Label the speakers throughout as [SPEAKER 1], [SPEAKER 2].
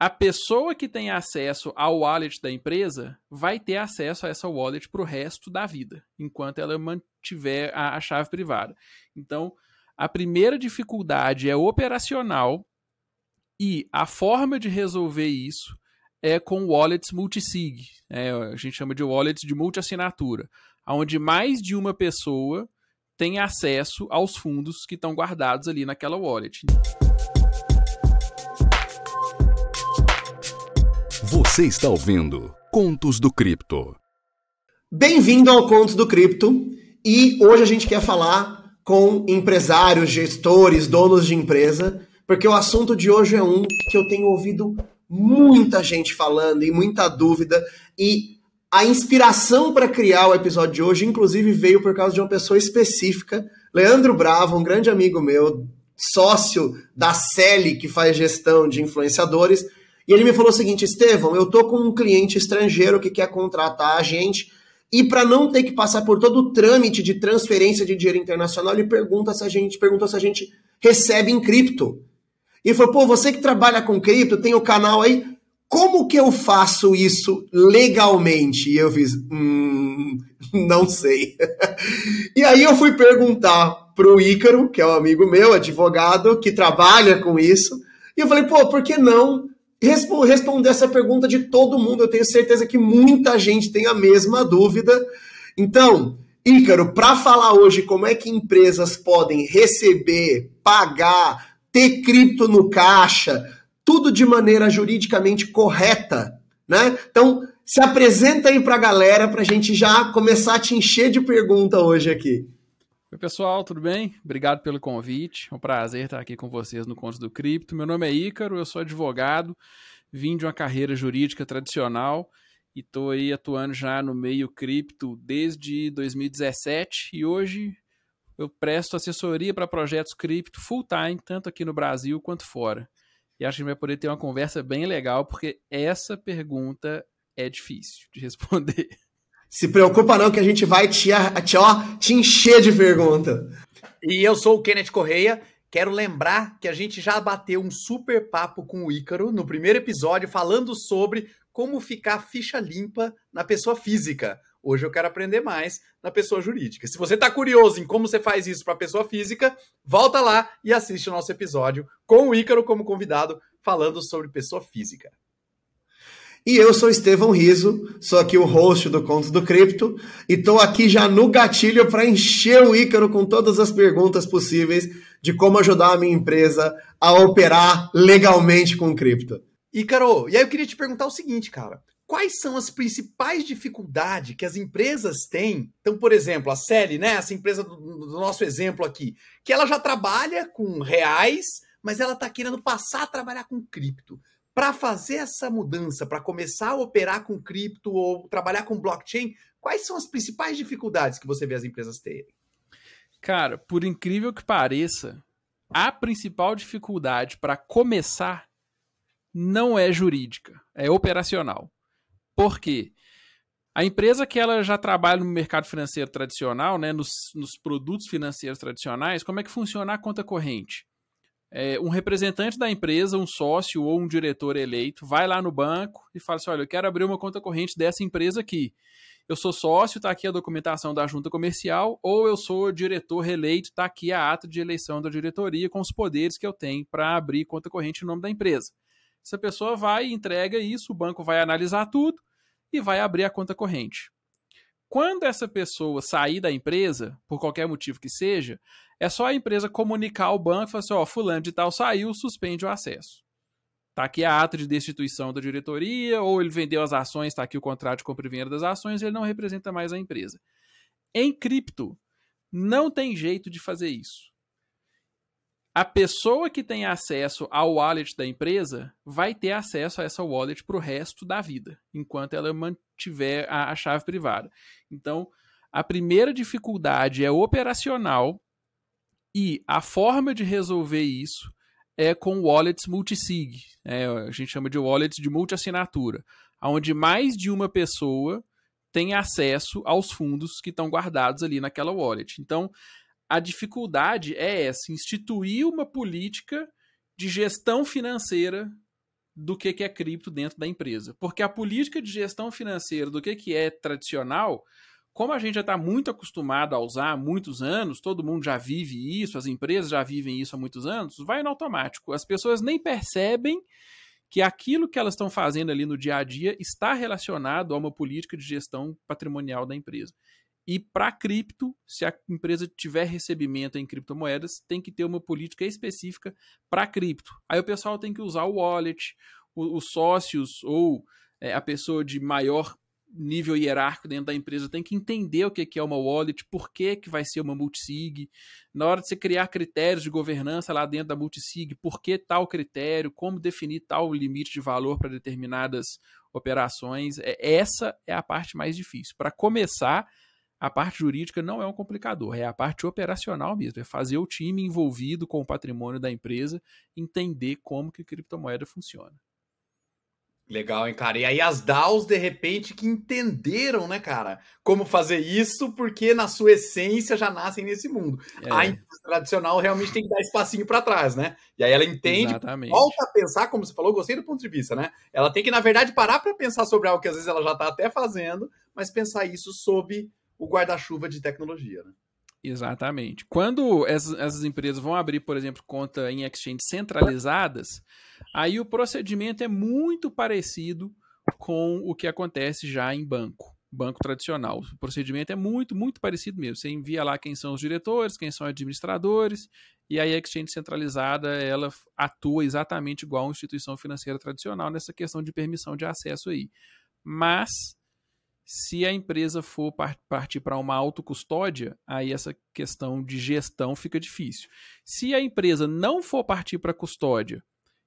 [SPEAKER 1] a pessoa que tem acesso ao wallet da empresa vai ter acesso a essa wallet para o resto da vida, enquanto ela mantiver a, a, chave privada. Então, a primeira dificuldade é operacional e a forma de resolver isso é com wallets multisig. É, a gente chama de wallets de multi-assinatura, onde mais de uma pessoa tem acesso aos fundos que estão guardados ali naquela wallet.
[SPEAKER 2] Você está ouvindo Contos do Cripto.
[SPEAKER 3] Bem-vindo ao Contos do Cripto. E hoje a gente quer falar com empresários, gestores, donos de empresa, porque o assunto de hoje é um que eu tenho ouvido muita gente falando e muita dúvida. E a inspiração para criar o episódio de hoje, inclusive, veio por causa de uma pessoa específica, Leandro Bravo, um grande amigo meu, sócio da Celi, que faz gestão de influenciadores e ele me falou o seguinte: Estevão, eu tô com um cliente estrangeiro que quer contratar a gente. E para não ter que passar por todo o trâmite de transferência de dinheiro internacional, ele pergunta se a gente perguntou se a gente recebe em cripto. E falou: pô, você que trabalha com cripto, tem o canal aí, como que eu faço isso legalmente? E eu fiz, hum, não sei. e aí eu fui perguntar pro Ícaro, que é um amigo meu, advogado, que trabalha com isso. E eu falei, pô, por que não responder essa pergunta de todo mundo. Eu tenho certeza que muita gente tem a mesma dúvida. Então, Ícaro, para falar hoje como é que empresas podem receber, pagar, ter cripto no caixa, tudo de maneira juridicamente correta, né? Então, se apresenta aí para a galera para a gente já começar a te encher de pergunta hoje aqui.
[SPEAKER 1] Oi, pessoal, tudo bem? Obrigado pelo convite. É um prazer estar aqui com vocês no Contos do Cripto. Meu nome é Ícaro, eu sou advogado, vim de uma carreira jurídica tradicional e estou aí atuando já no meio cripto desde 2017 e hoje eu presto assessoria para projetos cripto full time, tanto aqui no Brasil quanto fora. E acho que vai poder ter uma conversa bem legal, porque essa pergunta é difícil de responder.
[SPEAKER 3] Se preocupa não que a gente vai te, te, ó, te encher de pergunta.
[SPEAKER 4] E eu sou o Kenneth Correia. Quero lembrar que a gente já bateu um super papo com o Ícaro no primeiro episódio falando sobre como ficar ficha limpa na pessoa física. Hoje eu quero aprender mais na pessoa jurídica. Se você está curioso em como você faz isso para pessoa física, volta lá e assiste o nosso episódio com o Ícaro como convidado falando sobre pessoa física.
[SPEAKER 3] E eu sou Estevão Riso, sou aqui o host do Contos do Cripto e estou aqui já no gatilho para encher o Ícaro com todas as perguntas possíveis de como ajudar a minha empresa a operar legalmente com cripto.
[SPEAKER 4] Ícaro, e aí eu queria te perguntar o seguinte, cara. Quais são as principais dificuldades que as empresas têm? Então, por exemplo, a Celi, né, essa empresa do, do nosso exemplo aqui, que ela já trabalha com reais, mas ela está querendo passar a trabalhar com cripto para fazer essa mudança, para começar a operar com cripto ou trabalhar com blockchain, quais são as principais dificuldades que você vê as empresas terem?
[SPEAKER 1] Cara, por incrível que pareça, a principal dificuldade para começar não é jurídica, é operacional. Por quê? A empresa que ela já trabalha no mercado financeiro tradicional, né, nos, nos produtos financeiros tradicionais, como é que funciona a conta corrente? É, um representante da empresa, um sócio ou um diretor eleito, vai lá no banco e fala assim: olha, eu quero abrir uma conta corrente dessa empresa aqui. Eu sou sócio, está aqui a documentação da junta comercial, ou eu sou diretor reeleito, está aqui a ata de eleição da diretoria com os poderes que eu tenho para abrir conta corrente em nome da empresa. Essa pessoa vai e entrega isso, o banco vai analisar tudo e vai abrir a conta corrente. Quando essa pessoa sair da empresa, por qualquer motivo que seja, é só a empresa comunicar ao banco e falar assim: ó, fulano de tal saiu, suspende o acesso. Tá aqui a ata de destituição da diretoria, ou ele vendeu as ações, está aqui o contrato de compra e venda das ações, ele não representa mais a empresa. Em cripto, não tem jeito de fazer isso. A pessoa que tem acesso ao wallet da empresa vai ter acesso a essa wallet para o resto da vida, enquanto ela mantiver a, a chave privada. Então, a primeira dificuldade é operacional e a forma de resolver isso é com wallets multisig. É, a gente chama de wallets de multi-assinatura, onde mais de uma pessoa tem acesso aos fundos que estão guardados ali naquela wallet. Então, a dificuldade é essa: instituir uma política de gestão financeira do que, que é cripto dentro da empresa. Porque a política de gestão financeira do que, que é tradicional, como a gente já está muito acostumado a usar há muitos anos, todo mundo já vive isso, as empresas já vivem isso há muitos anos, vai no automático. As pessoas nem percebem que aquilo que elas estão fazendo ali no dia a dia está relacionado a uma política de gestão patrimonial da empresa. E para cripto, se a empresa tiver recebimento em criptomoedas, tem que ter uma política específica para cripto. Aí o pessoal tem que usar o wallet, os sócios ou é, a pessoa de maior nível hierárquico dentro da empresa tem que entender o que é uma wallet, por que, que vai ser uma multisig. Na hora de você criar critérios de governança lá dentro da multisig, por que tal critério, como definir tal limite de valor para determinadas operações. É, essa é a parte mais difícil. Para começar, a parte jurídica não é um complicador, é a parte operacional mesmo, é fazer o time envolvido com o patrimônio da empresa entender como que a criptomoeda funciona.
[SPEAKER 4] Legal, hein, cara? E aí as DAOs, de repente, que entenderam, né, cara, como fazer isso, porque na sua essência já nascem nesse mundo. É. A empresa tradicional realmente tem que dar espacinho para trás, né? E aí ela entende, Exatamente. volta a pensar, como você falou, gostei do ponto de vista, né? Ela tem que, na verdade, parar para pensar sobre algo que às vezes ela já está até fazendo, mas pensar isso sob o guarda-chuva de tecnologia, né?
[SPEAKER 1] Exatamente. Quando essas, essas, empresas vão abrir, por exemplo, conta em exchanges centralizadas, aí o procedimento é muito parecido com o que acontece já em banco, banco tradicional. O procedimento é muito, muito parecido mesmo. Você envia lá quem são os diretores, quem são administradores, e aí a exchange centralizada ela atua exatamente igual a uma instituição financeira tradicional nessa questão de permissão de acesso aí. Mas se a empresa for partir para uma autocustódia, aí essa questão de gestão fica difícil. Se a empresa não for partir para custódia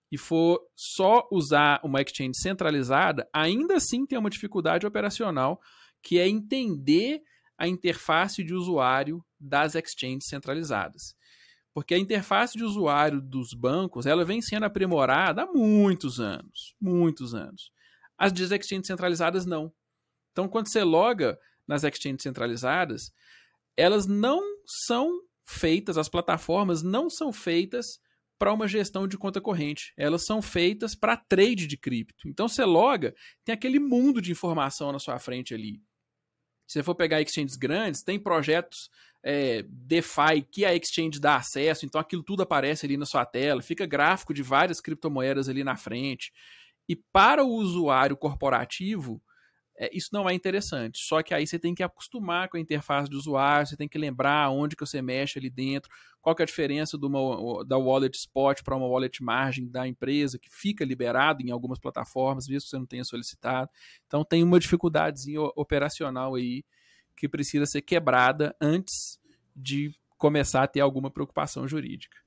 [SPEAKER 1] e for só usar uma exchange centralizada, ainda assim tem uma dificuldade operacional que é entender a interface de usuário das exchanges centralizadas. Porque a interface de usuário dos bancos, ela vem sendo aprimorada há muitos anos, muitos anos. As exchanges centralizadas não então, quando você loga nas exchanges centralizadas, elas não são feitas, as plataformas não são feitas para uma gestão de conta corrente. Elas são feitas para trade de cripto. Então, você loga, tem aquele mundo de informação na sua frente ali. Se você for pegar exchanges grandes, tem projetos é, DeFi que a exchange dá acesso, então aquilo tudo aparece ali na sua tela, fica gráfico de várias criptomoedas ali na frente. E para o usuário corporativo, é, isso não é interessante. Só que aí você tem que acostumar com a interface do usuário, você tem que lembrar onde que você mexe ali dentro, qual que é a diferença uma, da wallet spot para uma wallet margin da empresa, que fica liberado em algumas plataformas, mesmo que você não tenha solicitado. Então tem uma dificuldadezinha operacional aí que precisa ser quebrada antes de começar a ter alguma preocupação jurídica.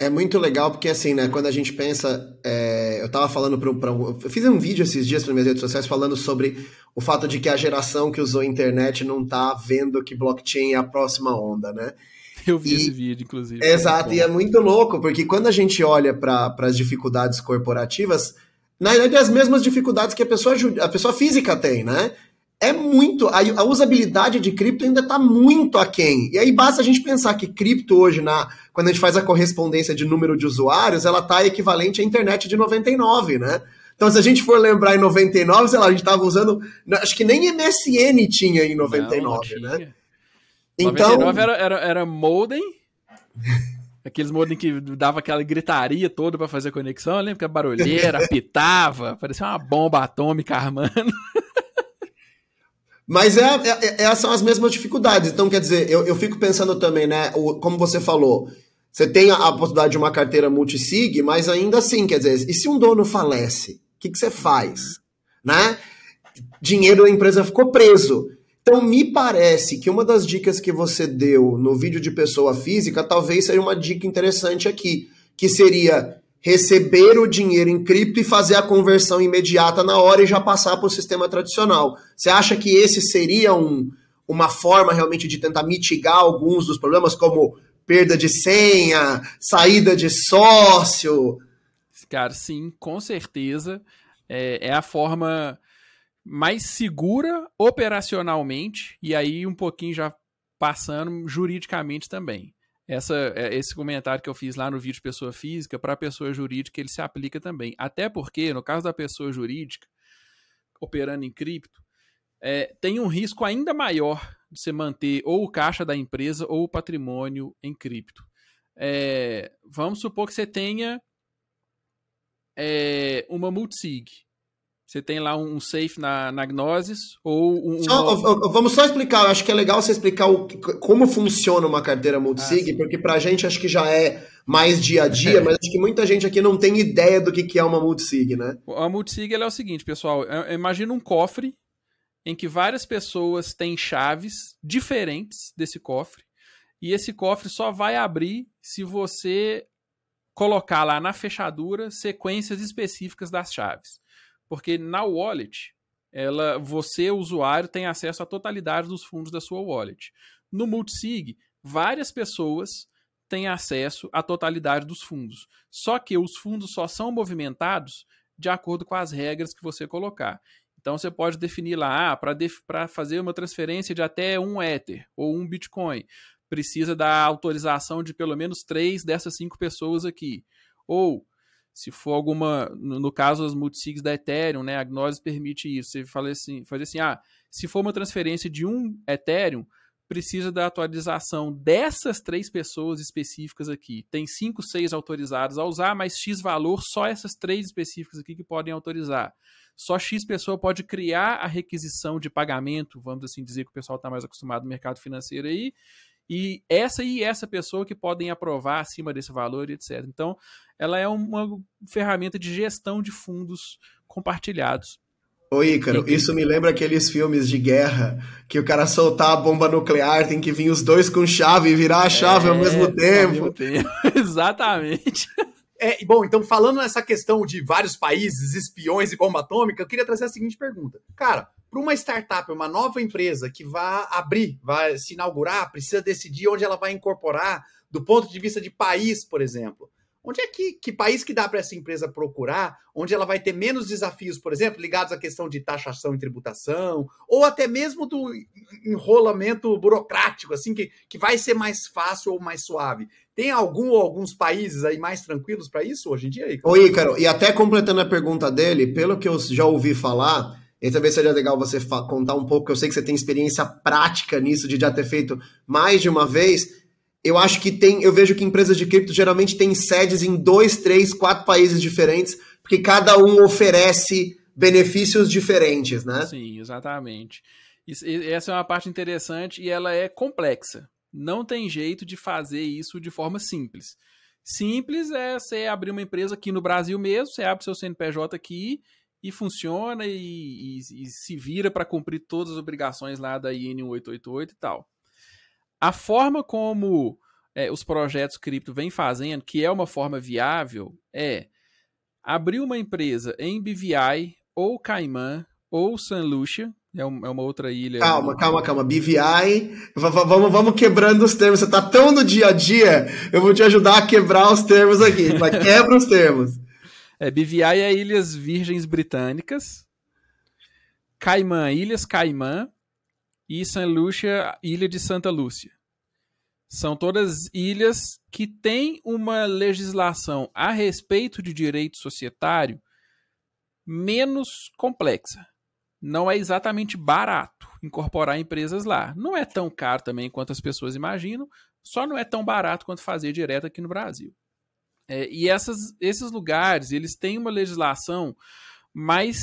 [SPEAKER 3] É muito legal porque, assim, né, quando a gente pensa. É, eu tava falando para um. Eu fiz um vídeo esses dias para minhas redes sociais falando sobre o fato de que a geração que usou a internet não tá vendo que blockchain é a próxima onda, né?
[SPEAKER 1] Eu vi e, esse vídeo, inclusive.
[SPEAKER 3] Exato, e é muito louco, porque quando a gente olha para as dificuldades corporativas, na verdade, é as mesmas dificuldades que a pessoa, a pessoa física tem, né? É muito. A, a usabilidade de cripto ainda está muito aquém. E aí basta a gente pensar que cripto hoje, na, quando a gente faz a correspondência de número de usuários, ela está equivalente à internet de 99, né? Então, se a gente for lembrar em 99, sei lá, a gente estava usando. Acho que nem MSN tinha em 99, não, não tinha. né?
[SPEAKER 1] Então. 99 era, era, era modem. Aqueles modem que dava aquela gritaria toda para fazer conexão. Eu lembro que a barulheira apitava, parecia uma bomba atômica armando.
[SPEAKER 3] Mas é, é, é, são as mesmas dificuldades. Então, quer dizer, eu, eu fico pensando também, né? O, como você falou, você tem a, a, possibilidade de uma carteira multisig, mas ainda assim, quer dizer, e se um dono falece? O que, que você faz? Né? Dinheiro da empresa ficou preso. Então, me parece que uma das dicas que você deu no vídeo de pessoa física talvez seja uma dica interessante aqui, que seria receber o dinheiro em cripto e fazer a conversão imediata na hora e já passar para o sistema tradicional. Você acha que esse seria um, uma forma realmente de tentar mitigar alguns dos problemas, como perda de senha, saída de sócio?
[SPEAKER 1] Cara, sim, com certeza. É, é a forma mais segura operacionalmente e aí um pouquinho já passando juridicamente também. Essa, é, esse comentário que eu fiz lá no vídeo pessoa física, para a pessoa jurídica ele se aplica também. Até porque, no caso da pessoa jurídica, operando em cripto, é, tem um risco ainda maior de você manter ou o caixa da empresa ou o patrimônio em cripto. É, vamos supor que você tenha é, uma multisig. Você tem lá um safe na, na Gnosis ou um.
[SPEAKER 3] Só, vamos só explicar, eu acho que é legal você explicar o, como funciona uma carteira multisig, ah, porque pra gente acho que já é mais dia a dia, é. mas acho que muita gente aqui não tem ideia do que, que é uma multisig, né?
[SPEAKER 1] A multisig é o seguinte, pessoal. Imagina um cofre em que várias pessoas têm chaves diferentes desse cofre. E esse cofre só vai abrir se você colocar lá na fechadura sequências específicas das chaves. Porque na wallet, ela, você, usuário, tem acesso à totalidade dos fundos da sua wallet. No multisig, várias pessoas têm acesso à totalidade dos fundos. Só que os fundos só são movimentados de acordo com as regras que você colocar. Então você pode definir lá, ah, para fazer uma transferência de até um Ether ou um Bitcoin, precisa da autorização de pelo menos três dessas cinco pessoas aqui. Ou se for alguma, no, caso as multisigs da Ethereum, né, a Gnosis permite isso. Você fala assim, faz assim, ah, se for uma transferência de um Ethereum, precisa da atualização dessas três pessoas específicas aqui. Tem cinco, seis autorizados a usar, mas X valor, só essas três específicas aqui que podem autorizar. Só X pessoa pode criar a requisição de pagamento, vamos assim dizer que o pessoal está mais acostumado no mercado financeiro aí, e essa e essa pessoa que podem aprovar acima desse valor, etc. Então, ela é uma ferramenta de gestão de fundos compartilhados.
[SPEAKER 3] Ô Ícaro, isso me lembra aqueles filmes de guerra que o cara soltar a bomba nuclear, tem que vir os dois com chave e virar a chave é, ao mesmo tempo. Ao mesmo tempo.
[SPEAKER 1] Exatamente.
[SPEAKER 4] É, bom, então falando nessa questão de vários países, espiões e bomba atômica, eu queria trazer a seguinte pergunta. Cara, para uma startup, uma nova empresa que vai abrir, vai se inaugurar, precisa decidir onde ela vai incorporar, do ponto de vista de país, por exemplo. Onde é que, que país que dá para essa empresa procurar, onde ela vai ter menos desafios, por exemplo, ligados à questão de taxação e tributação, ou até mesmo do enrolamento burocrático, assim, que, que vai ser mais fácil ou mais suave? Tem algum ou alguns países aí mais tranquilos para isso hoje em dia?
[SPEAKER 3] Ícaro? Oi, Ícaro, e até completando a pergunta dele, pelo que eu já ouvi falar, e talvez seja legal você contar um pouco, eu sei que você tem experiência prática nisso, de já ter feito mais de uma vez eu acho que tem, eu vejo que empresas de cripto geralmente têm sedes em dois, três, quatro países diferentes, porque cada um oferece benefícios diferentes, né?
[SPEAKER 1] Sim, exatamente. Essa é uma parte interessante e ela é complexa. Não tem jeito de fazer isso de forma simples. Simples é você abrir uma empresa aqui no Brasil mesmo, você abre seu CNPJ aqui e funciona e, e, e se vira para cumprir todas as obrigações lá da IN 888 e tal. A forma como é, os projetos cripto vêm fazendo, que é uma forma viável, é abrir uma empresa em BVI ou Cayman ou San Lucia, é, é uma outra ilha.
[SPEAKER 3] Calma, calma, calma. BVI, vamos, vamos quebrando os termos. Você tá tão no dia a dia, eu vou te ajudar a quebrar os termos aqui. Mas quebra os termos.
[SPEAKER 1] É, BVI é Ilhas Virgens Britânicas. Caimã, Ilhas Caimã e. Lucia, Ilha de Santa Lúcia. São todas ilhas que têm uma legislação a respeito de direito societário menos complexa. Não é exatamente barato incorporar empresas lá. Não é tão caro também quanto as pessoas imaginam, só não é tão barato quanto fazer direto aqui no Brasil. É, e essas, esses lugares, eles têm uma legislação mais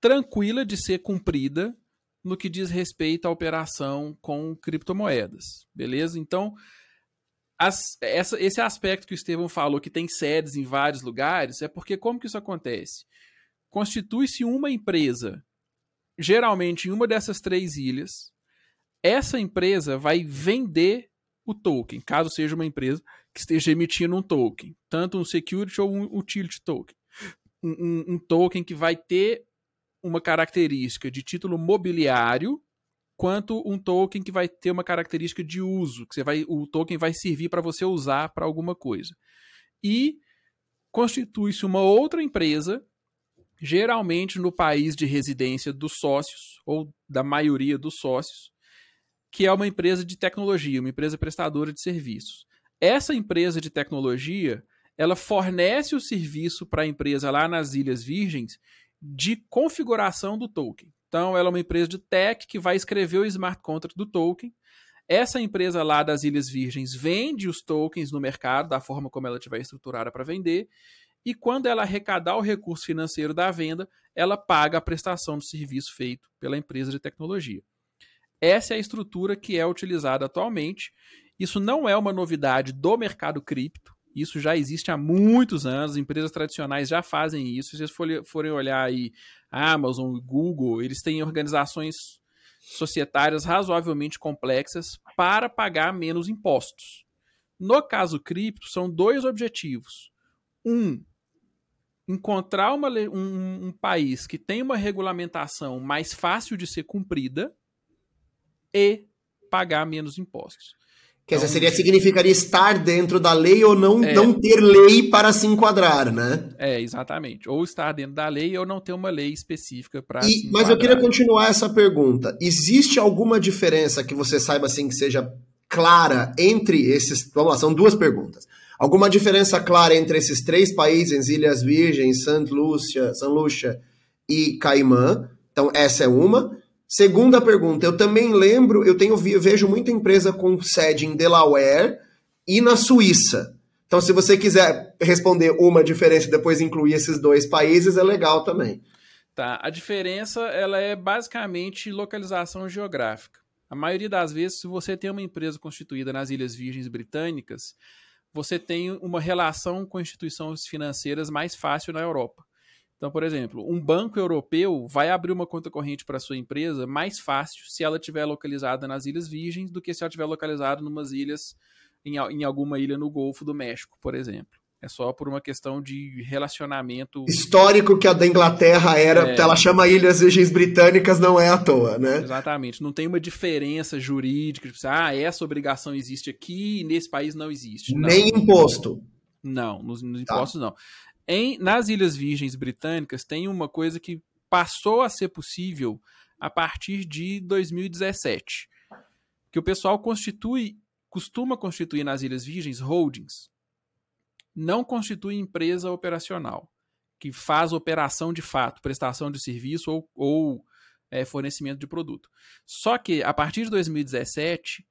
[SPEAKER 1] tranquila de ser cumprida no que diz respeito à operação com criptomoedas, beleza? Então, as, essa, esse aspecto que o Estevão falou, que tem sedes em vários lugares, é porque como que isso acontece? Constitui-se uma empresa, geralmente em uma dessas três ilhas, essa empresa vai vender o token, caso seja uma empresa que esteja emitindo um token, tanto um security ou um utility token. Um, um, um token que vai ter uma característica de título mobiliário quanto um token que vai ter uma característica de uso, que você vai, o token vai servir para você usar para alguma coisa. E constitui-se uma outra empresa, geralmente no país de residência dos sócios ou da maioria dos sócios, que é uma empresa de tecnologia, uma empresa prestadora de serviços. Essa empresa de tecnologia, ela fornece o serviço para a empresa lá nas Ilhas Virgens de configuração do token. Então, ela é uma empresa de tech que vai escrever o smart contract do token. Essa empresa lá das Ilhas Virgens vende os tokens no mercado, da forma como ela estiver estruturada para vender, e quando ela arrecadar o recurso financeiro da venda, ela paga a prestação do serviço feito pela empresa de tecnologia. Essa é a estrutura que é utilizada atualmente. Isso não é uma novidade do mercado cripto. Isso já existe há muitos anos. Empresas tradicionais já fazem isso. Se vocês forem olhar aí, Amazon, Google, eles têm organizações societárias razoavelmente complexas para pagar menos impostos. No caso cripto, são dois objetivos. Um, encontrar uma, um, um país que tem uma regulamentação mais fácil de ser cumprida e pagar menos impostos.
[SPEAKER 3] Quer dizer, então, seria, significaria estar dentro da lei ou não, é, não ter lei para se enquadrar, né?
[SPEAKER 1] É, exatamente. Ou estar dentro da lei ou não ter uma lei específica para
[SPEAKER 3] se enquadrar. Mas eu queria continuar essa pergunta. Existe alguma diferença que você saiba assim que seja clara entre esses. Vamos lá, são duas perguntas. Alguma diferença clara entre esses três países, Ilhas Virgens, Saint Lucia, San Lucia e Caimã? Então, essa é uma. Segunda pergunta, eu também lembro, eu tenho vejo muita empresa com sede em Delaware e na Suíça. Então, se você quiser responder uma diferença e depois incluir esses dois países, é legal também.
[SPEAKER 1] Tá, a diferença ela é basicamente localização geográfica. A maioria das vezes, se você tem uma empresa constituída nas Ilhas Virgens Britânicas, você tem uma relação com instituições financeiras mais fácil na Europa. Então, por exemplo, um banco europeu vai abrir uma conta corrente para sua empresa mais fácil se ela estiver localizada nas Ilhas Virgens do que se ela estiver localizada ilhas, em, em alguma ilha no Golfo do México, por exemplo. É só por uma questão de relacionamento.
[SPEAKER 3] Histórico que a da Inglaterra era. É... Ela chama Ilhas Virgens Britânicas, não é à toa, né?
[SPEAKER 1] Exatamente. Não tem uma diferença jurídica. Tipo, ah, essa obrigação existe aqui e nesse país não existe. Não.
[SPEAKER 3] Nem imposto.
[SPEAKER 1] Não, nos, nos tá. impostos não. Em, nas Ilhas Virgens Britânicas tem uma coisa que passou a ser possível a partir de 2017, que o pessoal constitui, costuma constituir nas Ilhas Virgens holdings, não constitui empresa operacional, que faz operação de fato, prestação de serviço ou, ou é, fornecimento de produto. Só que a partir de 2017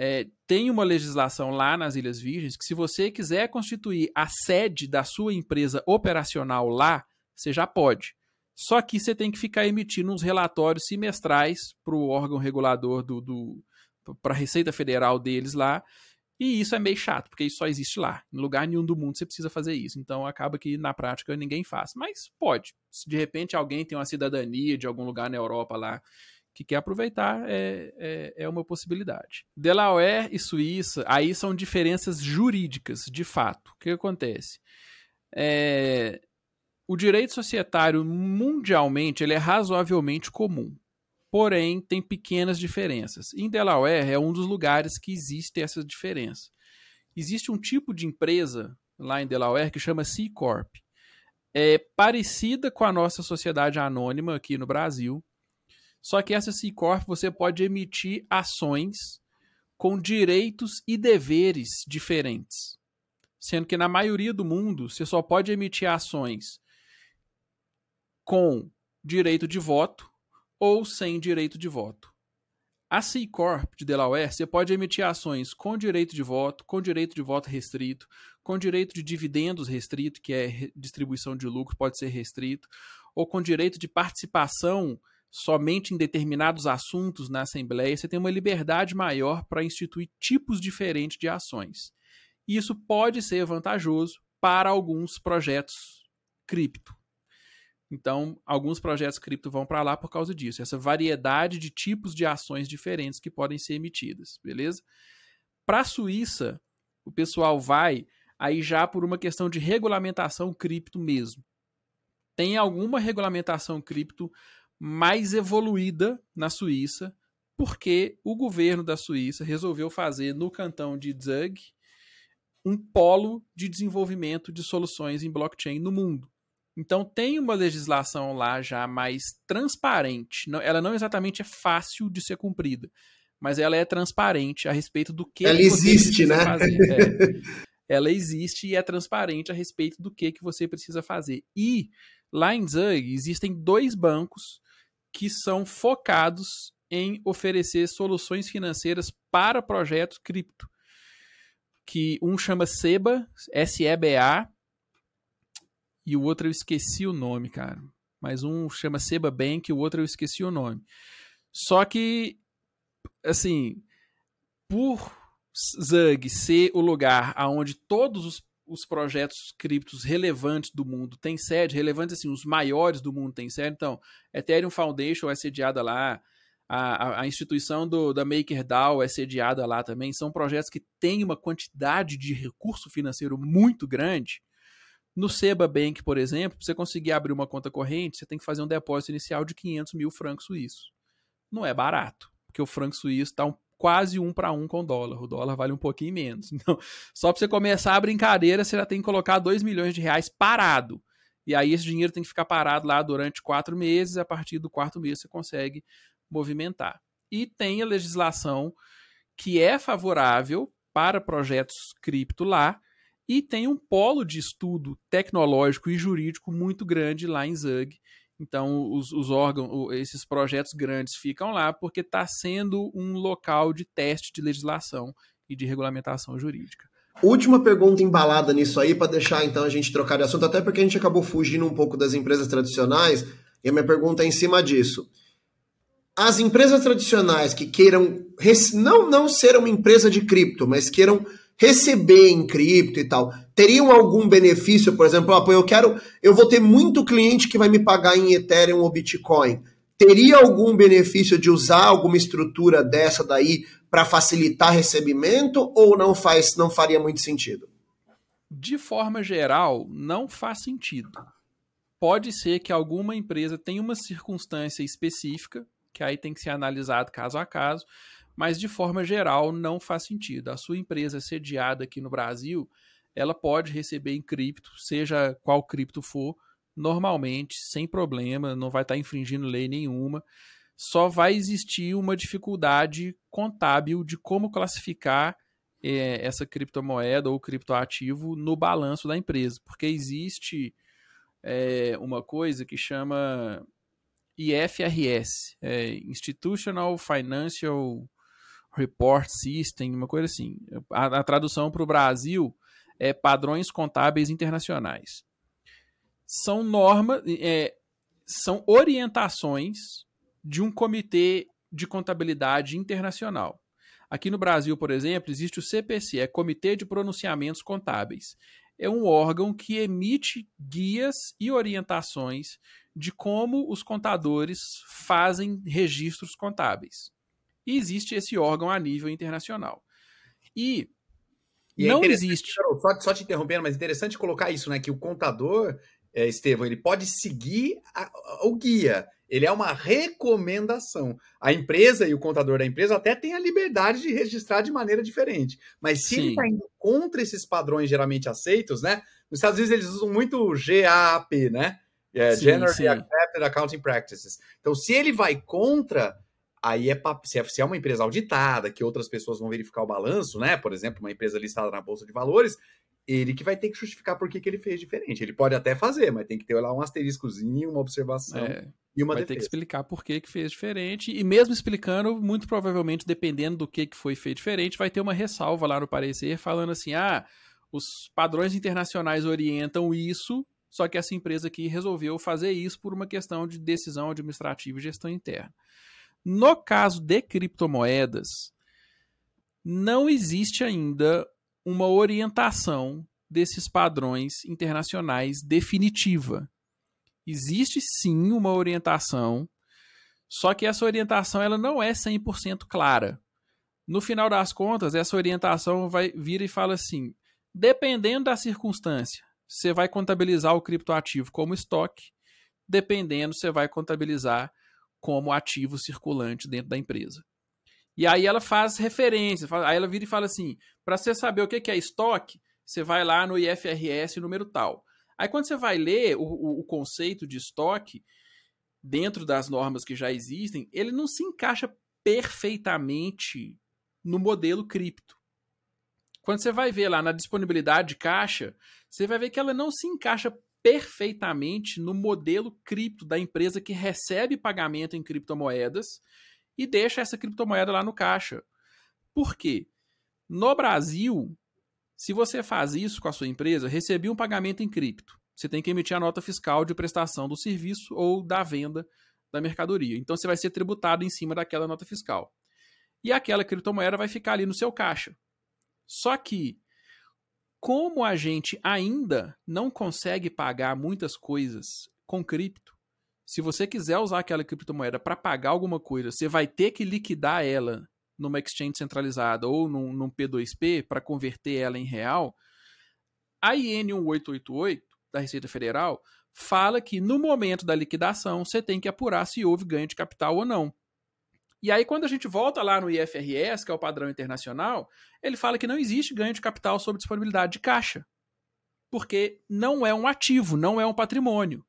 [SPEAKER 1] é, tem uma legislação lá nas Ilhas Virgens que, se você quiser constituir a sede da sua empresa operacional lá, você já pode. Só que você tem que ficar emitindo uns relatórios semestrais para o órgão regulador do, do para a Receita Federal deles lá. E isso é meio chato, porque isso só existe lá. Em lugar nenhum do mundo você precisa fazer isso. Então acaba que na prática ninguém faz. Mas pode. Se de repente alguém tem uma cidadania de algum lugar na Europa lá que quer aproveitar é, é, é, uma possibilidade. Delaware e Suíça, aí são diferenças jurídicas, de fato. O que acontece? É, o direito societário mundialmente ele é razoavelmente comum, porém tem pequenas diferenças. Em Delaware é um dos lugares que existe essa diferença. Existe um tipo de empresa lá em Delaware que chama C Corp. É parecida com a nossa sociedade anônima aqui no Brasil, só que essa C Corp você pode emitir ações com direitos e deveres diferentes. Sendo que na maioria do mundo você só pode emitir ações com direito de voto ou sem direito de voto. A C Corp de Delaware, você pode emitir ações com direito de voto, com direito de voto restrito, com direito de dividendos restrito, que é distribuição de lucro, pode ser restrito, ou com direito de participação somente em determinados assuntos na Assembleia, você tem uma liberdade maior para instituir tipos diferentes de ações. Isso pode ser vantajoso para alguns projetos cripto. Então, alguns projetos cripto vão para lá por causa disso, essa variedade de tipos de ações diferentes que podem ser emitidas, beleza? Para a Suíça, o pessoal vai aí já por uma questão de regulamentação cripto mesmo. Tem alguma regulamentação cripto mais evoluída na Suíça, porque o governo da Suíça resolveu fazer no cantão de Zug um polo de desenvolvimento de soluções em blockchain no mundo. Então tem uma legislação lá já mais transparente. Ela não exatamente é fácil de ser cumprida, mas ela é transparente a respeito do que,
[SPEAKER 3] ela
[SPEAKER 1] que
[SPEAKER 3] existe,
[SPEAKER 1] precisa
[SPEAKER 3] né?
[SPEAKER 1] fazer. É. ela existe e é transparente a respeito do que, que você precisa fazer. E lá em Zug existem dois bancos que são focados em oferecer soluções financeiras para projetos cripto. Que um chama SEBA, S-E-B-A, e o outro eu esqueci o nome, cara. Mas um chama Seba Bank o outro eu esqueci o nome. Só que, assim, por Zug ser o lugar onde todos os, os projetos criptos relevantes do mundo têm sede, relevantes assim, os maiores do mundo têm sede, então, Ethereum Foundation é sediada lá, a, a, instituição do, da MakerDAO é sediada lá também, são projetos que têm uma quantidade de recurso financeiro muito grande, no Seba Bank, por exemplo, para você conseguir abrir uma conta corrente, você tem que fazer um depósito inicial de 500 mil francos suíços. Não é barato, porque o franco suíço está um, quase um para um com o dólar. O dólar vale um pouquinho menos. Então, só para você começar a brincadeira, você já tem que colocar 2 milhões de reais parado. E aí esse dinheiro tem que ficar parado lá durante quatro meses. A partir do quarto mês você consegue movimentar. E tem a legislação que é favorável para projetos cripto lá, e tem um polo de estudo tecnológico e jurídico muito grande lá em Zug. Então, os, os órgãos, esses projetos grandes ficam lá porque está sendo um local de teste de legislação e de regulamentação jurídica.
[SPEAKER 3] Última pergunta embalada nisso aí, para deixar então a gente trocar de assunto, até porque a gente acabou fugindo um pouco das empresas tradicionais, e a minha pergunta é em cima disso. As empresas tradicionais que queiram não, não ser uma empresa de cripto, mas queiram receber em cripto e tal, teriam algum benefício, por exemplo, ah, eu quero, eu vou ter muito cliente que vai me pagar em Ethereum ou Bitcoin. Teria algum benefício de usar alguma estrutura dessa daí para facilitar recebimento ou não faz, não faria muito sentido?
[SPEAKER 1] De forma geral, não faz sentido. Pode ser que alguma empresa tenha uma circunstância específica, que aí tem que ser analisado caso a caso, mas de forma geral não faz sentido. A sua empresa sediada aqui no Brasil, ela pode receber em cripto, seja qual cripto for, normalmente, sem problema, não vai estar infringindo lei nenhuma. Só vai existir uma dificuldade contábil de como classificar é, essa criptomoeda ou criptoativo no balanço da empresa, porque existe é, uma coisa que chama IFRS, é, Institutional Financial Report System, uma coisa assim. A, a tradução para o Brasil é padrões contábeis internacionais. São normas, é, são orientações de um comitê de contabilidade internacional. Aqui no Brasil, por exemplo, existe o CPC, é Comitê de Pronunciamentos Contábeis. É um órgão que emite guias e orientações de como os contadores fazem registros contábeis. E existe esse órgão a nível internacional. E, e é não é existe.
[SPEAKER 4] Só, só, te interrompendo, mas interessante colocar isso, né? Que o contador, é, Estevão, ele pode seguir a, o guia. Ele é uma recomendação. A empresa e o contador da empresa até têm a liberdade de registrar de maneira diferente. Mas se Sim. ele está indo contra esses padrões geralmente aceitos, né? Nos Estados Unidos eles usam muito GAAP, né? É, sim, Generally sim. Accepted Accounting Practices. Então, se ele vai contra, aí é é, se é uma empresa auditada, que outras pessoas vão verificar o balanço, né? Por exemplo, uma empresa listada na Bolsa de Valores, ele que vai ter que justificar por que, que ele fez diferente. Ele pode até fazer, mas tem que ter lá um asteriscozinho, uma observação é, e uma
[SPEAKER 1] vai
[SPEAKER 4] defesa.
[SPEAKER 1] ter que explicar por que, que fez diferente. E mesmo explicando, muito provavelmente, dependendo do que, que foi feito diferente, vai ter uma ressalva lá no parecer falando assim: ah, os padrões internacionais orientam isso, só que essa empresa aqui resolveu fazer isso por uma questão de decisão administrativa e gestão interna. No caso de criptomoedas, não existe ainda uma orientação desses padrões internacionais definitiva. Existe sim uma orientação, só que essa orientação ela não é 100% clara. No final das contas, essa orientação vai vir e fala assim: dependendo da circunstância, você vai contabilizar o criptoativo como estoque, dependendo, você vai contabilizar como ativo circulante dentro da empresa. E aí ela faz referência, aí ela vira e fala assim: para você saber o que é estoque, você vai lá no IFRS número tal. Aí quando você vai ler o, o, o conceito de estoque, dentro das normas que já existem, ele não se encaixa perfeitamente no modelo cripto. Quando você vai ver lá na disponibilidade de caixa, você vai ver que ela não se encaixa perfeitamente no modelo cripto da empresa que recebe pagamento em criptomoedas e deixa essa criptomoeda lá no caixa. Por quê? No Brasil, se você faz isso com a sua empresa, recebi um pagamento em cripto. Você tem que emitir a nota fiscal de prestação do serviço ou da venda da mercadoria. Então você vai ser tributado em cima daquela nota fiscal. E aquela criptomoeda vai ficar ali no seu caixa. Só que como a gente ainda não consegue pagar muitas coisas com cripto, se você quiser usar aquela criptomoeda para pagar alguma coisa, você vai ter que liquidar ela numa exchange centralizada ou num, num P2P para converter ela em real. A IN 1888 da Receita Federal fala que no momento da liquidação você tem que apurar se houve ganho de capital ou não. E aí, quando a gente volta lá no IFRS, que é o padrão internacional, ele fala que não existe ganho de capital sobre disponibilidade de caixa. Porque não é um ativo, não é um patrimônio.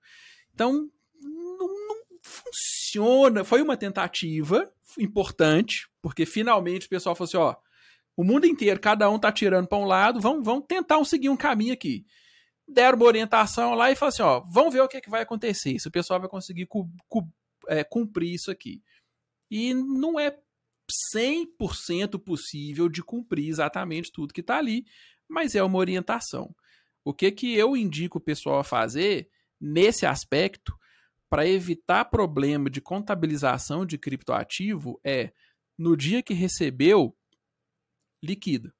[SPEAKER 1] Então, não, não funciona. Foi uma tentativa importante, porque finalmente o pessoal falou assim: ó, o mundo inteiro, cada um tá tirando para um lado, vamos, vamos tentar seguir um caminho aqui. Deram uma orientação lá e falaram assim: ó, vamos ver o que, é que vai acontecer, se o pessoal vai conseguir cu, cu, é, cumprir isso aqui. E não é 100% possível de cumprir exatamente tudo que está ali, mas é uma orientação. O que, que eu indico o pessoal a fazer nesse aspecto para evitar problema de contabilização de criptoativo é no dia que recebeu, liquida.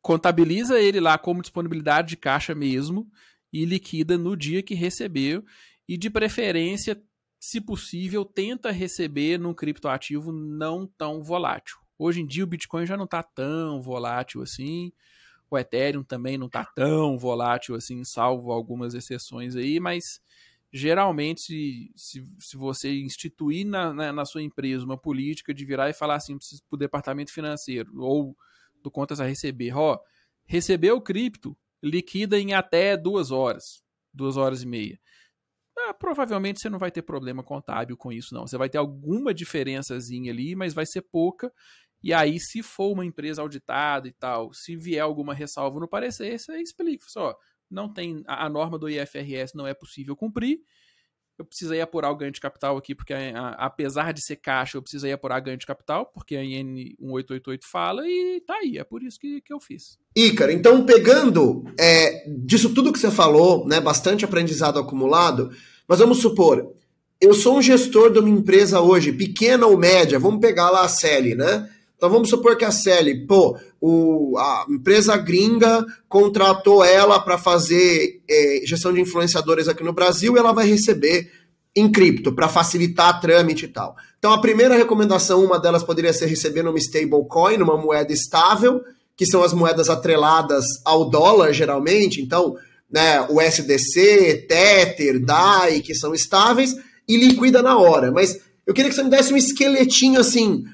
[SPEAKER 1] Contabiliza ele lá como disponibilidade de caixa mesmo e liquida no dia que recebeu e de preferência se possível, tenta receber num criptoativo não tão volátil. Hoje em dia o Bitcoin já não está tão volátil assim, o Ethereum também não está tão volátil assim, salvo algumas exceções aí, mas geralmente se, se, se você instituir na, na, na, sua empresa uma política de virar e falar assim para o departamento financeiro ou do contas a receber, ó, recebeu cripto, liquida em até duas horas, duas horas e meia ah, provavelmente você não vai ter problema contábil com isso, não. Você vai ter alguma diferençazinha ali, mas vai ser pouca. E aí, se for uma empresa auditada e tal, se vier alguma ressalva no parecer, você explica. Só, não tem a, norma do IFRS não é possível cumprir eu precisei apurar o ganho de capital aqui, porque a, apesar de ser caixa, eu precisei apurar ganho de capital, porque a IN 1888 fala, e tá aí, é por isso que, que eu fiz.
[SPEAKER 3] Ícaro, então pegando é, disso tudo que você falou, né, bastante aprendizado acumulado, mas vamos supor, eu sou um gestor de uma empresa hoje, pequena ou média, vamos pegar lá a Celi, né? Então vamos supor que a Celi, pô, o, a empresa gringa contratou ela para fazer é, gestão de influenciadores aqui no Brasil e ela vai receber em cripto para facilitar a trâmite e tal. Então a primeira recomendação, uma delas poderia ser receber numa stablecoin, numa moeda estável, que são as moedas atreladas ao dólar geralmente, então, né, o SDC, Tether, DAI, que são estáveis e liquida na hora. Mas eu queria que você me desse um esqueletinho assim,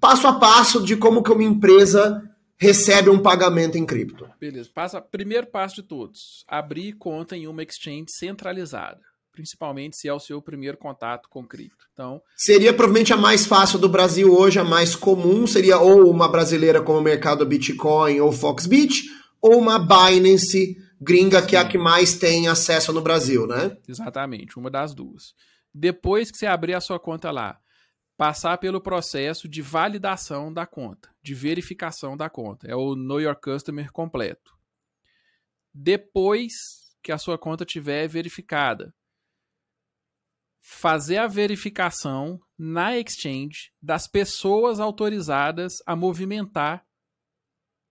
[SPEAKER 3] passo a passo de como que uma empresa recebe um pagamento em cripto.
[SPEAKER 1] Beleza. Passa, primeiro passo de todos: abrir conta em uma exchange centralizada. Principalmente se é o seu primeiro contato com cripto. Então,
[SPEAKER 3] seria provavelmente a mais fácil do Brasil hoje, a mais comum seria ou uma brasileira como o mercado Bitcoin ou Foxbit, ou uma Binance gringa que é a que mais tem acesso no Brasil, né?
[SPEAKER 1] Exatamente, uma das duas. Depois que você abrir a sua conta lá, passar pelo processo de validação da conta, de verificação da conta. É o Know Your Customer completo. Depois que a sua conta tiver verificada, fazer a verificação na exchange das pessoas autorizadas a movimentar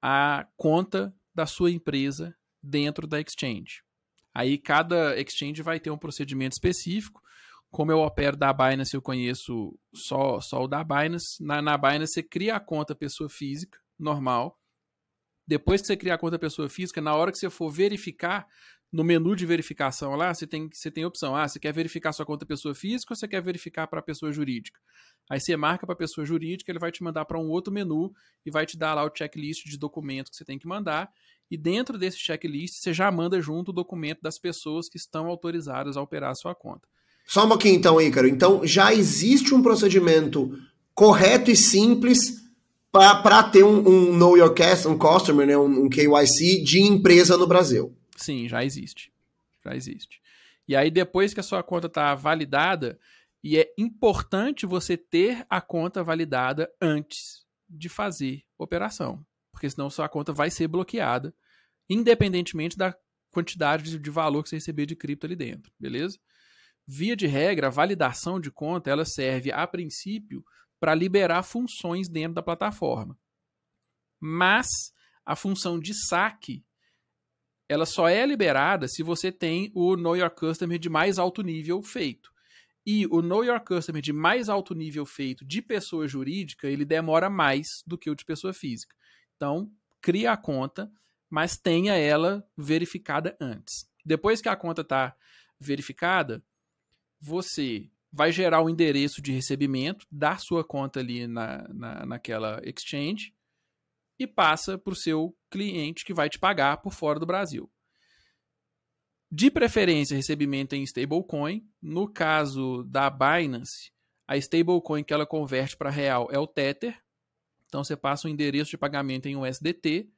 [SPEAKER 1] a conta da sua empresa dentro da exchange. Aí cada exchange vai ter um procedimento específico como eu opero da Binance, eu conheço só, só o da Binance. Na, na Binance, você cria a conta pessoa física, normal. Depois que você cria a conta pessoa física, na hora que você for verificar, no menu de verificação lá, você tem, você tem a opção. Ah, você quer verificar sua conta pessoa física ou você quer verificar para pessoa jurídica? Aí você marca para pessoa jurídica, ele vai te mandar para um outro menu e vai te dar lá o checklist de documentos que você tem que mandar. E dentro desse checklist, você já manda junto o documento das pessoas que estão autorizadas a operar a sua conta.
[SPEAKER 3] Só um pouquinho então, Ícaro. Então, já existe um procedimento correto e simples para ter um, um, Know Your um customer, né, um, um KYC de empresa no Brasil.
[SPEAKER 1] Sim, já existe. Já existe. E aí, depois que a sua conta está validada, e é importante você ter a conta validada antes de fazer operação, porque senão sua conta vai ser bloqueada, independentemente da quantidade de valor que você receber de cripto ali dentro, beleza? Via de regra, a validação de conta ela serve a princípio para liberar funções dentro da plataforma. Mas a função de saque ela só é liberada se você tem o Know Your Customer de mais alto nível feito. E o Know Your Customer de mais alto nível feito de pessoa jurídica, ele demora mais do que o de pessoa física. Então, cria a conta, mas tenha ela verificada antes. Depois que a conta está verificada, você vai gerar o endereço de recebimento da sua conta ali na, na, naquela exchange e passa para o seu cliente que vai te pagar por fora do Brasil. De preferência, recebimento em stablecoin. No caso da Binance, a stablecoin que ela converte para real é o Tether. Então você passa o endereço de pagamento em USDT.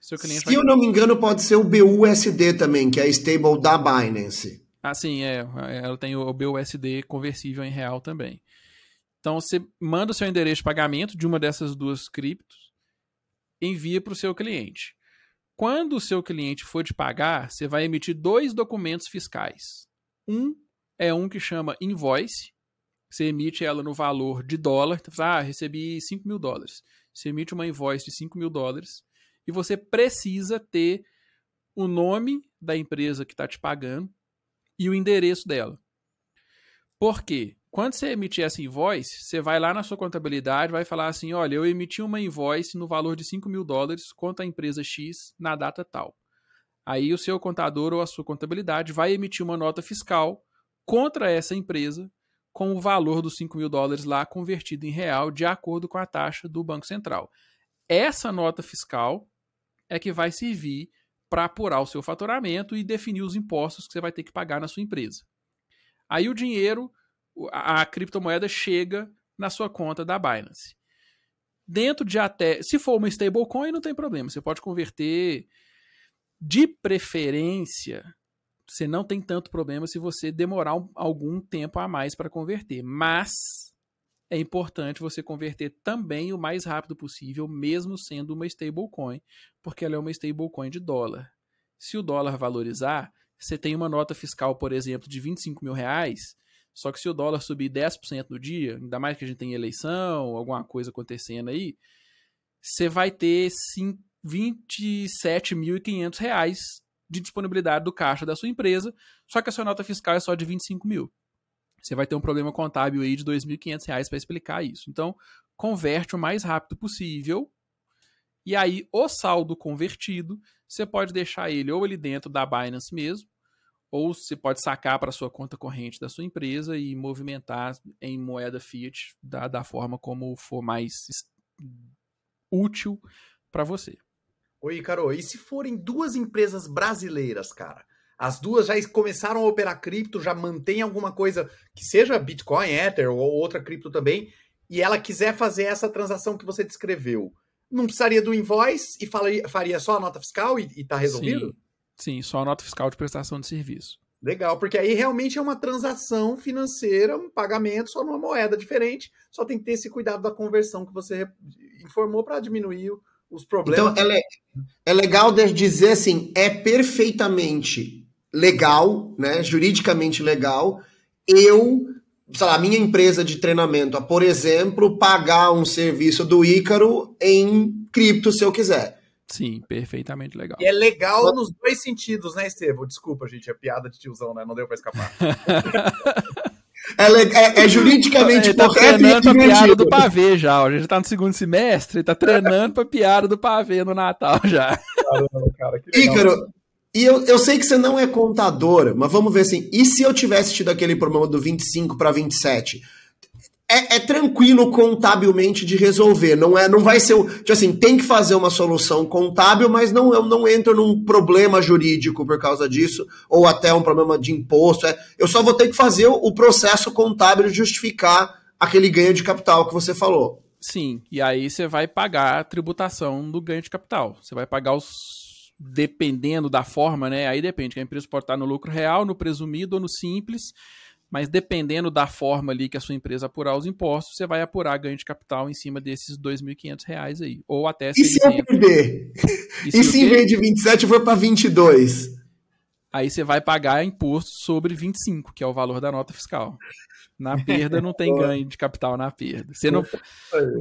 [SPEAKER 3] Seu cliente Se vai... eu não me engano, pode ser o BUSD também, que é a stable da Binance.
[SPEAKER 1] Ah, sim, é. Ela tem o BUSD conversível em real também. Então você manda o seu endereço de pagamento de uma dessas duas criptos, envia para o seu cliente. Quando o seu cliente for te pagar, você vai emitir dois documentos fiscais. Um é um que chama invoice. Você emite ela no valor de dólar. Então, ah, recebi 5 mil dólares. Você emite uma invoice de 5 mil dólares. E você precisa ter o nome da empresa que está te pagando e o endereço dela. Por quê? Quando você emitir essa invoice, você vai lá na sua contabilidade, vai falar assim: olha, eu emiti uma invoice no valor de 5 mil dólares contra a empresa X na data tal. Aí o seu contador ou a sua contabilidade vai emitir uma nota fiscal contra essa empresa com o valor dos 5 mil dólares lá convertido em real de acordo com a taxa do Banco Central. Essa nota fiscal é que vai servir para apurar o seu faturamento e definir os impostos que você vai ter que pagar na sua empresa. Aí o dinheiro a, criptomoeda chega na sua conta da Binance. Dentro de até. Se for uma stablecoin, não tem problema. Você pode converter. De preferência, você não tem tanto problema se você demorar um, algum tempo a mais para converter. Mas é importante você converter também o mais rápido possível, mesmo sendo uma stablecoin, porque ela é uma stablecoin de dólar. Se o dólar valorizar, você tem uma nota fiscal, por exemplo, de 25 mil reais, só que se o dólar subir 10% no dia, ainda mais que a gente tem eleição, alguma coisa acontecendo aí, você vai ter sim, 27.500 reais de disponibilidade do caixa da sua empresa, só que a sua nota fiscal é só de 25 mil. Você vai ter um problema contábil aí de 2.500 reais para explicar isso. Então, converte o mais rápido possível. E aí, o saldo convertido, você pode deixar ele ou ele dentro da Binance mesmo, ou você pode sacar para sua conta corrente da sua empresa e movimentar em moeda fiat da, da forma como for mais útil para você.
[SPEAKER 4] Oi, Caro, e se forem duas empresas brasileiras, cara? As duas já começaram a operar cripto, já mantém alguma coisa que seja Bitcoin, Ether ou outra cripto também, e ela quiser fazer essa transação que você descreveu. Não precisaria do invoice e faria, faria só a nota fiscal e, e tá resolvido?
[SPEAKER 1] Sim. Sim, só a nota fiscal de prestação de serviço.
[SPEAKER 4] Legal, porque aí realmente é uma transação financeira, um pagamento só numa moeda diferente. Só tem que ter esse cuidado da conversão que você informou para diminuir os problemas.
[SPEAKER 3] Então, é, é legal dizer assim, é perfeitamente legal, né, juridicamente legal, eu, sei lá, minha empresa de treinamento, por exemplo, pagar um serviço do Ícaro em cripto se eu quiser.
[SPEAKER 1] Sim, perfeitamente legal.
[SPEAKER 4] E é legal nos dois sentidos, né, Estevam? Desculpa, gente, é piada de tiozão, né? Não deu pra escapar.
[SPEAKER 3] é, é, é, juridicamente
[SPEAKER 1] ele tá treinando pra piada do pavê já. A gente tá no segundo semestre, tá treinando pra piada do pavê no Natal já.
[SPEAKER 3] Caramba, cara, que legal. Ícaro, e eu, eu sei que você não é contador, mas vamos ver assim, e se eu tivesse tido aquele problema do 25 para 27? é, é, tranquilo contabilmente de resolver. Não é, não vai ser. Tipo assim, tem que fazer uma solução contábil, mas não, eu não entro num problema jurídico por causa disso, ou até um problema de imposto. É, eu só vou ter que fazer o processo contábil justificar aquele ganho de capital que você falou.
[SPEAKER 1] Sim, e aí você vai pagar a tributação do ganho de capital. Você vai pagar os. Dependendo da forma, né? Aí depende, que a empresa pode estar no lucro real, no presumido ou no simples, mas dependendo da forma ali que a sua empresa apurar os impostos, você vai apurar ganho de capital em cima desses R$ 2.500 aí, ou até 600.
[SPEAKER 3] E se eu perder? E se, e se em vez de 27 for para 22?
[SPEAKER 1] Aí você vai pagar imposto sobre 25, que é o valor da nota fiscal. Na perda não tem ganho de capital na perda. Você não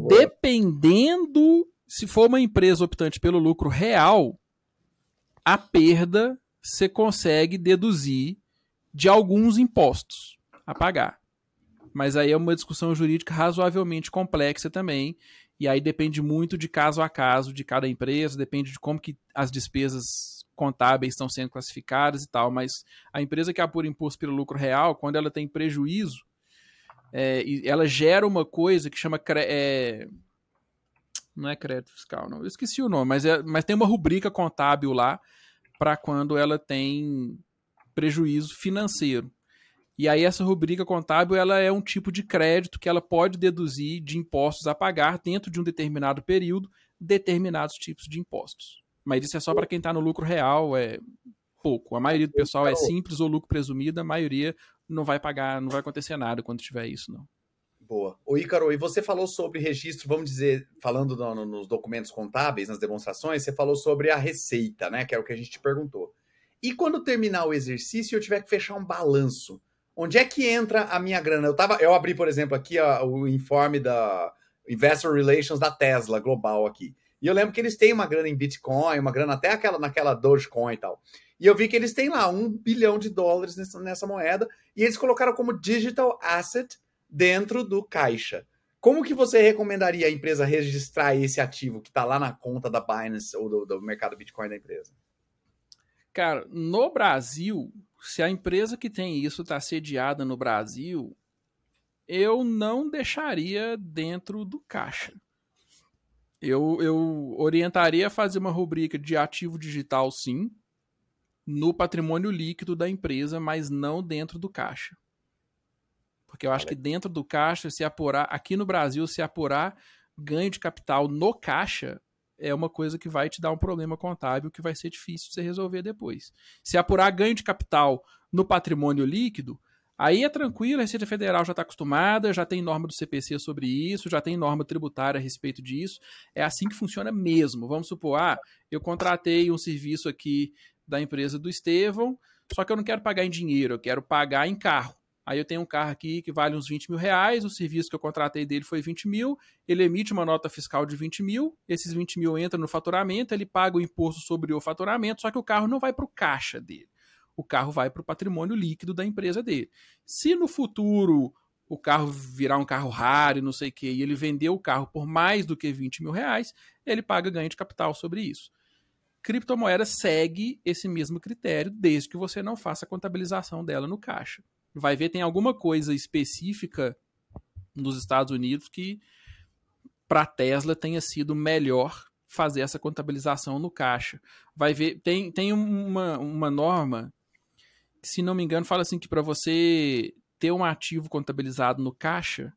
[SPEAKER 1] dependendo se for uma empresa optante pelo lucro real, a perda você consegue deduzir de alguns impostos a pagar. Mas aí é uma discussão jurídica razoavelmente complexa também, e aí depende muito de caso a caso de cada empresa, depende de como que as despesas contábeis estão sendo classificadas e tal, mas a empresa que apura imposto pelo lucro real, quando ela tem prejuízo, é, ela gera uma coisa que chama. É, não é crédito fiscal, não. Eu esqueci o nome, mas, é, mas tem uma rubrica contábil lá para quando ela tem prejuízo financeiro. E aí essa rubrica contábil ela é um tipo de crédito que ela pode deduzir de impostos a pagar dentro de um determinado período determinados tipos de impostos. Mas isso é só para quem está no lucro real, é pouco. A maioria do pessoal é simples ou lucro presumido, a maioria não vai pagar, não vai acontecer nada quando tiver isso, não.
[SPEAKER 4] Boa. O Ícaro, e você falou sobre registro, vamos dizer, falando no, no, nos documentos contábeis, nas demonstrações, você falou sobre a receita, né? Que era o que a gente te perguntou. E quando terminar o exercício, eu tiver que fechar um balanço, onde é que entra a minha grana? Eu, tava, eu abri, por exemplo, aqui ó, o informe da Investor Relations da Tesla global aqui. E eu lembro que eles têm uma grana em Bitcoin, uma grana até aquela naquela Dogecoin e tal. E eu vi que eles têm lá um bilhão de dólares nessa, nessa moeda e eles colocaram como digital asset dentro do caixa. Como que você recomendaria a empresa registrar esse ativo que está lá na conta da Binance ou do, do mercado Bitcoin da empresa?
[SPEAKER 1] Cara, no Brasil, se a empresa que tem isso está sediada no Brasil, eu não deixaria dentro do caixa. Eu, eu orientaria a fazer uma rubrica de ativo digital, sim, no patrimônio líquido da empresa, mas não dentro do caixa. Porque eu acho que dentro do caixa, se apurar, aqui no Brasil, se apurar ganho de capital no caixa, é uma coisa que vai te dar um problema contábil que vai ser difícil de você resolver depois. Se apurar ganho de capital no patrimônio líquido, aí é tranquilo, a Receita Federal já está acostumada, já tem norma do CPC sobre isso, já tem norma tributária a respeito disso. É assim que funciona mesmo. Vamos supor, ah, eu contratei um serviço aqui da empresa do Estevão, só que eu não quero pagar em dinheiro, eu quero pagar em carro. Aí eu tenho um carro aqui que vale uns 20 mil reais, o serviço que eu contratei dele foi 20 mil, ele emite uma nota fiscal de 20 mil, esses 20 mil entram no faturamento, ele paga o imposto sobre o faturamento, só que o carro não vai para o caixa dele. O carro vai para o patrimônio líquido da empresa dele. Se no futuro o carro virar um carro raro e não sei o que, e ele vender o carro por mais do que 20 mil reais, ele paga ganho de capital sobre isso criptomoeda segue esse mesmo critério, desde que você não faça a contabilização dela no caixa. Vai ver, tem alguma coisa específica nos Estados Unidos que para a Tesla tenha sido melhor fazer essa contabilização no caixa. Vai ver, tem, tem uma, uma norma, que, se não me engano, fala assim que para você ter um ativo contabilizado no caixa,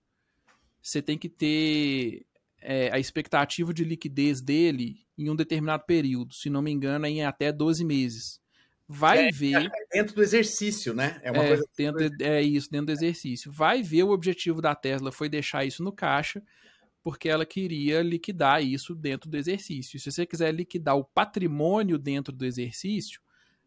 [SPEAKER 1] você tem que ter é, a expectativa de liquidez dele em um determinado período, se não me engano, é em até 12 meses. Vai
[SPEAKER 4] é,
[SPEAKER 1] ver.
[SPEAKER 4] É dentro do exercício, né?
[SPEAKER 1] É uma é, coisa. Dentro, é isso, dentro do exercício. Vai ver o objetivo da Tesla foi deixar isso no caixa, porque ela queria liquidar isso dentro do exercício. Se você quiser liquidar o patrimônio dentro do exercício,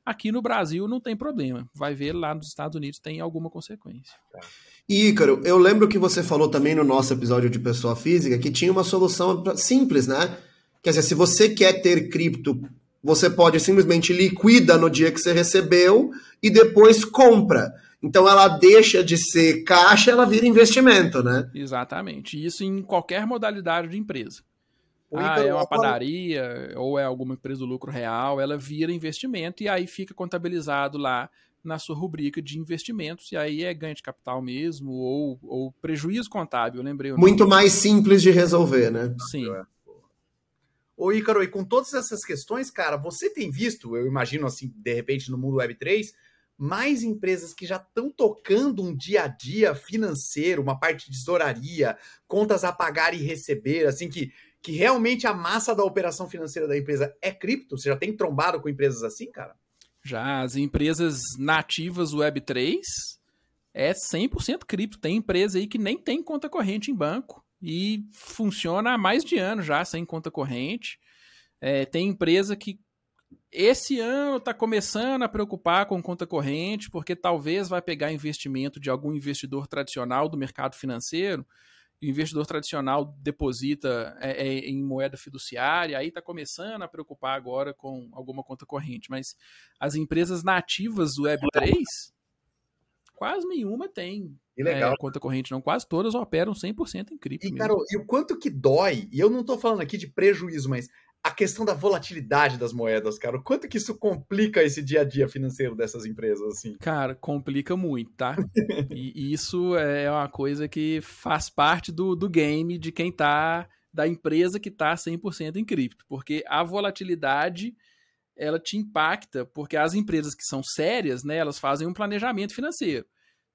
[SPEAKER 1] aqui no Brasil não tem problema. Vai ver lá nos Estados Unidos tem alguma consequência.
[SPEAKER 3] Tá. E, Ícaro, eu lembro que você falou também no nosso episódio de pessoa física que tinha uma solução simples, né? Quer dizer, se você quer ter cripto, você pode simplesmente liquida no dia que você recebeu e depois compra. Então ela deixa de ser caixa, ela vira investimento, né?
[SPEAKER 1] Exatamente. Isso em qualquer modalidade de empresa. ah, é uma padaria ou é alguma empresa do lucro real, ela vira investimento e aí fica contabilizado lá na sua rubrica de investimentos, e aí é ganho de capital mesmo, ou, ou prejuízo contábil, lembrei.
[SPEAKER 3] Muito mais simples de resolver, né?
[SPEAKER 1] Sim.
[SPEAKER 4] Ô, Ícaro, e com todas essas questões, cara, você tem visto, eu imagino assim, de repente, no mundo Web3, mais empresas que já estão tocando um dia a dia financeiro, uma parte de tesouraria, contas a pagar e receber, assim que que realmente a massa da operação financeira da empresa é cripto? Você já tem trombado com empresas assim, cara?
[SPEAKER 1] Já, as empresas nativas Web3 é 100% cripto. Tem empresa aí que nem tem conta corrente em banco e funciona há mais de ano já sem conta corrente. É, tem empresa que esse ano está começando a preocupar com conta corrente, porque talvez vai pegar investimento de algum investidor tradicional do mercado financeiro. O investidor tradicional deposita é, é, em moeda fiduciária, aí está começando a preocupar agora com alguma conta corrente. Mas as empresas nativas do Web3, quase nenhuma tem é, conta corrente, não. Quase todas operam 100% em cripto.
[SPEAKER 4] E, mesmo. cara, e o quanto que dói, e eu não estou falando aqui de prejuízo, mas a questão da volatilidade das moedas, cara. O quanto que isso complica esse dia a dia financeiro dessas empresas, assim?
[SPEAKER 1] Cara, complica muito, tá? e isso é uma coisa que faz parte do, do game de quem tá, da empresa que tá 100% em cripto, porque a volatilidade ela te impacta, porque as empresas que são sérias, né, elas fazem um planejamento financeiro.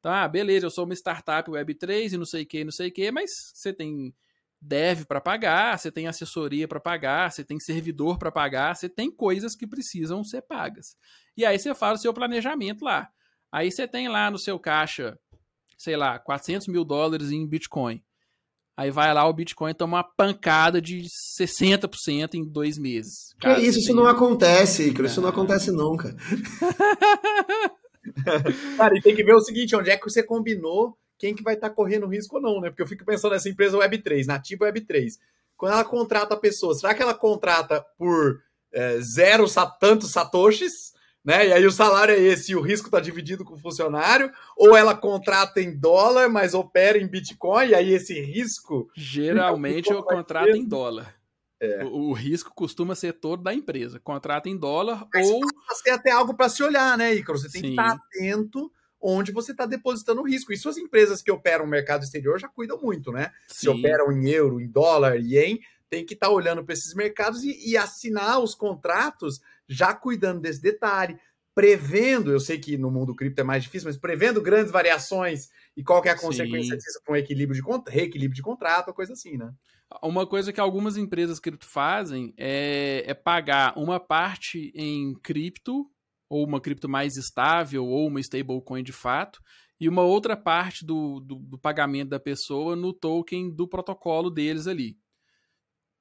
[SPEAKER 1] Tá, beleza, eu sou uma startup Web3 e não sei o que, não sei o que, mas você tem deve para pagar, você tem assessoria para pagar, você tem servidor para pagar, você tem coisas que precisam ser pagas. E aí você faz o seu planejamento lá. Aí você tem lá no seu caixa, sei lá, 400 mil dólares em Bitcoin. Aí vai lá, o Bitcoin toma uma pancada de 60% em dois meses.
[SPEAKER 3] Cara, que isso, isso não acontece, Icaro, isso não acontece nunca.
[SPEAKER 4] Cara, e tem que ver o seguinte, onde é que você combinou quem que vai estar tá correndo risco ou não, né? Porque eu fico pensando nessa empresa Web3, nativa Web3. Quando ela contrata pessoas, será que ela contrata por é, zero tantos satoshis? Né? E aí o salário é esse e o risco está dividido com o funcionário, ou ela contrata em dólar, mas opera em Bitcoin, e aí esse risco.
[SPEAKER 1] Geralmente eu contrato em dólar. É. O, o, risco costuma ser todo da empresa. Contrata em dólar mas ou.
[SPEAKER 4] Você tem até algo para se olhar, né, Icaro? Você tem Sim. que estar atento onde você está depositando risco. E suas empresas que operam no mercado exterior já cuidam muito, né? Sim. Se operam em euro, em dólar, ien, tem que estar tá olhando para esses mercados e, e, assinar os contratos já cuidando desse detalhe, prevendo, eu sei que no mundo cripto é mais difícil, mas prevendo grandes variações e qual que é a consequência Sim. disso para um equilíbrio de, reequilíbrio de contrato, coisa assim, né?
[SPEAKER 1] Uma coisa que algumas empresas cripto fazem é, é pagar uma parte em cripto ou uma cripto mais estável, ou uma stablecoin de fato, e uma outra parte do, do, do, pagamento da pessoa no token do protocolo deles ali.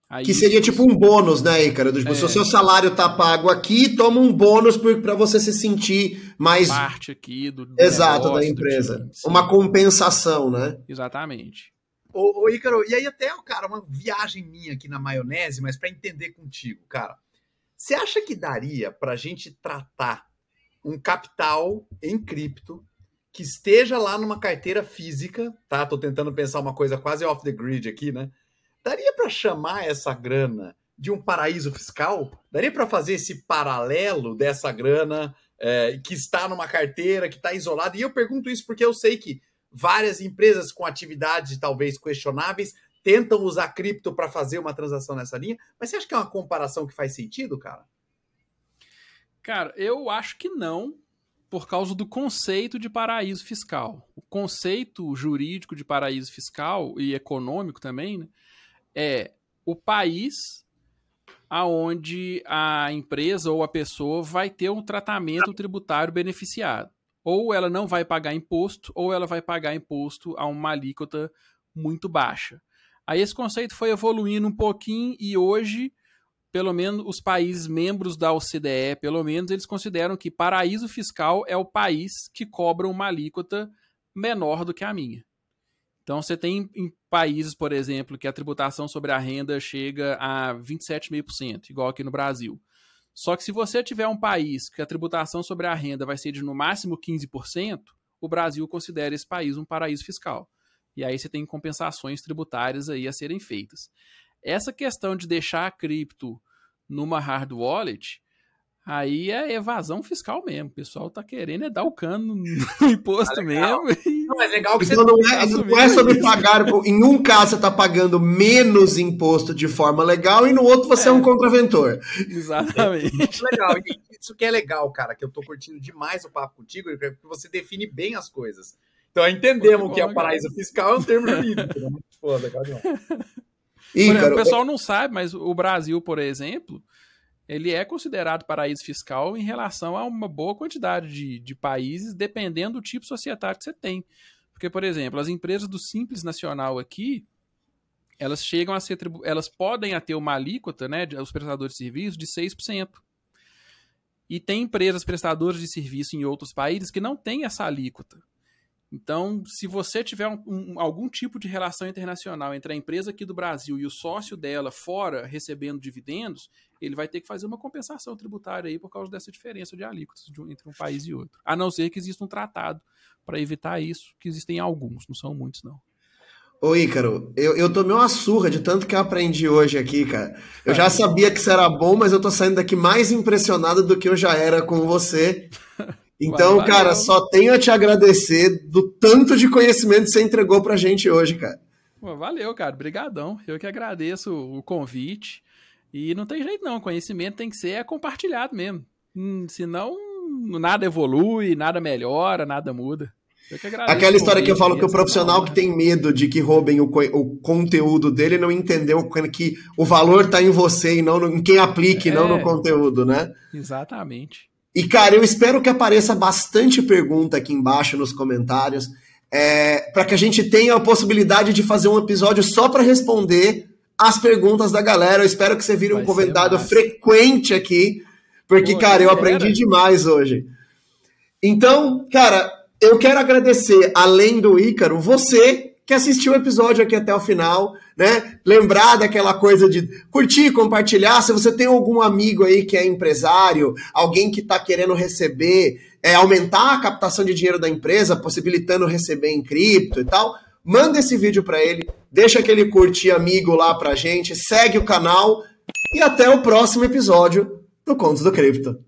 [SPEAKER 3] Aí, que seria tipo um bônus, né, Ícaro? Tipo, é... Se o seu salário tá pago aqui, toma um bônus para você se sentir mais.
[SPEAKER 1] Parte aqui do. do
[SPEAKER 3] Exato, negócio, da empresa. Time, uma compensação, né?
[SPEAKER 1] Exatamente.
[SPEAKER 4] Ô, ô, Ícaro, e aí até, cara, uma viagem minha aqui na maionese, mas para entender contigo, cara. Você acha que daria para a gente tratar um capital em cripto que esteja lá numa carteira física, tá? Tô tentando pensar uma coisa quase off the grid aqui, né? Daria para chamar essa grana de um paraíso fiscal? Daria para fazer esse paralelo dessa grana é, que está numa carteira, que está isolada? E eu pergunto isso porque eu sei que várias empresas com atividades talvez questionáveis tentam usar cripto para fazer uma transação nessa linha, mas você acha que é uma comparação que faz sentido, cara?
[SPEAKER 1] Cara, eu acho que não, por causa do conceito de paraíso fiscal. O conceito jurídico de paraíso fiscal e econômico também né, é o país aonde a empresa ou a pessoa vai ter um tratamento tributário beneficiado. Ou ela não vai pagar imposto, ou ela vai pagar imposto a uma alíquota muito baixa. Aí esse conceito foi evoluindo um pouquinho e hoje, pelo menos os países membros da OCDE, pelo menos eles consideram que paraíso fiscal é o país que cobra uma alíquota menor do que a minha. Então você tem em países, por exemplo, que a tributação sobre a renda chega a 27,5%, igual aqui no Brasil. Só que se você tiver um país que a tributação sobre a renda vai ser de no máximo 15%, o Brasil considera esse país um paraíso fiscal e aí você tem compensações tributárias aí a serem feitas. Essa questão de deixar a cripto numa hard wallet, aí é evasão fiscal mesmo. O pessoal tá querendo é dar o cano no imposto ah, mesmo.
[SPEAKER 3] E... Não, é legal que você não é, não é sobre pagar. Em um caso você tá pagando menos imposto de forma legal e no outro você é, é um contraventor.
[SPEAKER 1] Exatamente.
[SPEAKER 4] legal. E isso que é legal, cara, que eu tô curtindo demais o papo contigo, porque você define bem as coisas. Então entendemos Pô, que, que é paraíso fiscal é um termo jurídico. Né? Pô, legal demais.
[SPEAKER 1] Exemplo, o pessoal não sabe, mas o Brasil, por exemplo, ele é considerado paraíso fiscal em relação a uma boa quantidade de, de países, dependendo do tipo societário que você tem. Porque, por exemplo, as empresas do Simples Nacional aqui, elas chegam a ser elas podem ter uma alíquota, né, os prestadores de serviços de 6%. E tem empresas prestadoras de serviço em outros países que não têm essa alíquota. Então, se você tiver um, um, algum tipo de relação internacional entre a empresa aqui do Brasil e o sócio dela fora recebendo dividendos, ele vai ter que fazer uma compensação tributária aí por causa dessa diferença de alíquotas de um, entre um país e outro. A não ser que exista um tratado para evitar isso, que existem alguns, não são muitos, não.
[SPEAKER 3] Ô Ícaro, eu, eu tomei uma surra de tanto que eu aprendi hoje aqui, cara. Eu já sabia que isso era bom, mas eu tô saindo daqui mais impressionado do que eu já era com você. Então, Valeu. cara, só tenho a te agradecer do tanto de conhecimento que você entregou pra gente hoje, cara.
[SPEAKER 1] Valeu, cara. Obrigadão. Eu que agradeço o convite. E não tem jeito não, conhecimento tem que ser é compartilhado mesmo. Hum, senão, nada evolui, nada melhora, nada muda.
[SPEAKER 3] Aquela história que eu falo que o profissional que tem medo de que roubem o, o conteúdo dele não entendeu que o valor está em você e não no, em quem aplique, é, não no é. conteúdo, né?
[SPEAKER 1] Exatamente.
[SPEAKER 3] E, cara, eu espero que apareça bastante pergunta aqui embaixo nos comentários, é, para que a gente tenha a possibilidade de fazer um episódio só para responder as perguntas da galera. Eu espero que você vire Vai um convidado frequente aqui, porque, Pô, cara, eu aprendi demais hoje. Então, cara, eu quero agradecer, além do Ícaro, você que assistiu o episódio aqui até o final, né? Lembrar daquela coisa de curtir, compartilhar. Se você tem algum amigo aí que é empresário, alguém que está querendo receber, é, aumentar a captação de dinheiro da empresa, possibilitando receber em cripto e tal, manda esse vídeo para ele, deixa aquele curtir amigo lá pra gente, segue o canal e até o próximo episódio do Contos do Cripto.